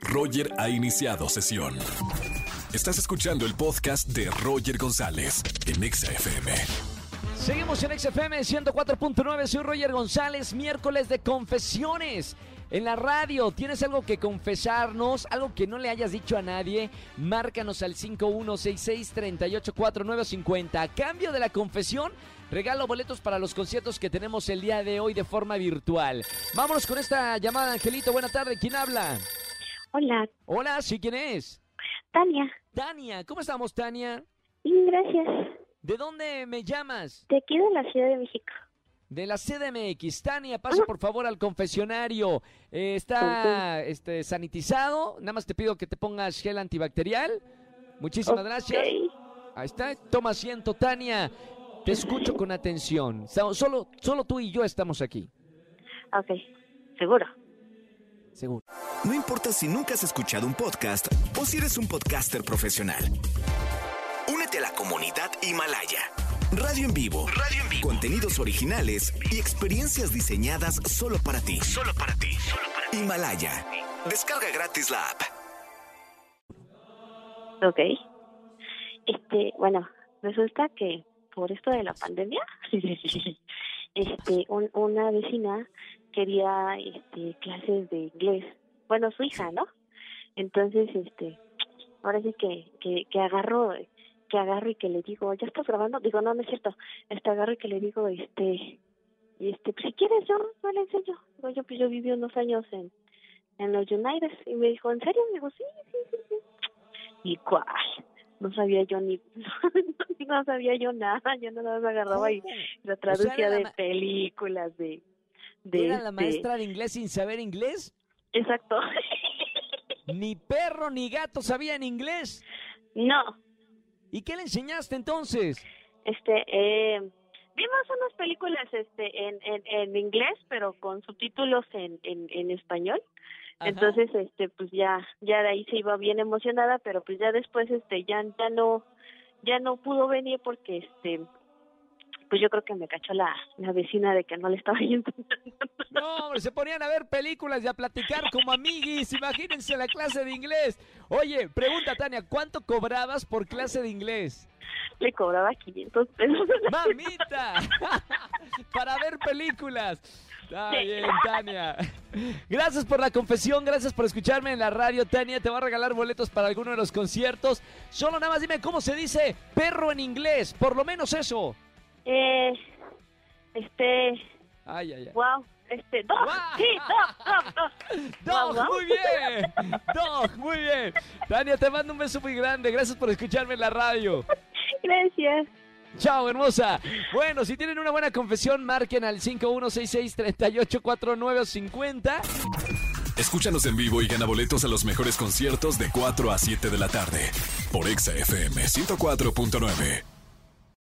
Roger ha iniciado sesión. Estás escuchando el podcast de Roger González en Exa FM. Seguimos en XFM 104.9, soy Roger González, miércoles de confesiones. En la radio, ¿tienes algo que confesarnos? ¿Algo que no le hayas dicho a nadie? Márcanos al 5166-384950. A cambio de la confesión, regalo boletos para los conciertos que tenemos el día de hoy de forma virtual. Vámonos con esta llamada, Angelito. Buena tarde, ¿quién habla? Hola, Hola, ¿sí quién es? Tania. Tania, ¿cómo estamos, Tania? Bien, gracias. ¿De dónde me llamas? De aquí de la Ciudad de México. De la CDMX. Tania, pasa por favor al confesionario. Eh, está este, sanitizado. Nada más te pido que te pongas gel antibacterial. Muchísimas gracias. Ahí está. Toma asiento, Tania. Te escucho con atención. So- Solo, solo tú y yo estamos aquí. Ok, seguro. Seguro. No importa si nunca has escuchado un podcast o si eres un podcaster profesional. Únete a la comunidad Himalaya. Radio en vivo. Radio en vivo. Contenidos originales y experiencias diseñadas solo para ti. Solo para ti. Himalaya. Descarga gratis la app. Ok. Este, bueno, resulta que por esto de la pandemia, este, un- una vecina quería este, clases de inglés. Bueno, su hija, ¿no? Entonces, este, ahora sí que, que, que agarro, que agarro y que le digo, ¿ya estás grabando? Digo, no, no es cierto. Este, agarro y que le digo, este, este, pues si quieres yo, yo le enseño. Digo, yo, pues yo viví unos años en, en los United. Y me dijo, ¿en serio? Digo, sí, sí, sí, sí. ¿Y cuál? No sabía yo ni, no sabía yo nada, yo nada más agarraba y lo era traducía de películas, de... de ¿Era la este- maestra de inglés sin saber inglés? Exacto. Ni perro ni gato sabían inglés. no, ¿Y qué le enseñaste entonces? este, eh, vimos unas películas este en, en, en inglés, pero con subtítulos en, en, en español. Ajá. Entonces, este, pues ya, ya de ahí se iba bien emocionada, pero pues ya después, este, ya, ya no, ya no pudo venir porque, este, pues yo creo que me cachó la, la vecina de que no le estaba yendo. No, hombre, se ponían a ver películas y a platicar como amiguis. Imagínense la clase de inglés. Oye, pregunta Tania, ¿cuánto cobrabas por clase de inglés? le cobraba 500 pesos. ¡Mamita! Para ver películas. Está bien, Tania. Gracias por la confesión, gracias por escucharme en la radio, Tania. Te voy a regalar boletos para alguno de los conciertos. Solo nada más dime cómo se dice perro en inglés, por lo menos eso. Eh, este, Ay, ay, ay. wow, este, dog, sí, dog, dog, dog. Dog, muy bien. Dog, muy bien. Tania, te mando un beso muy grande. Gracias por escucharme en la radio. Gracias. Chao, hermosa. Bueno, si tienen una buena confesión, marquen al 5166-384950. Escúchanos en vivo y gana boletos a los mejores conciertos de 4 a 7 de la tarde por Exa FM 104.9.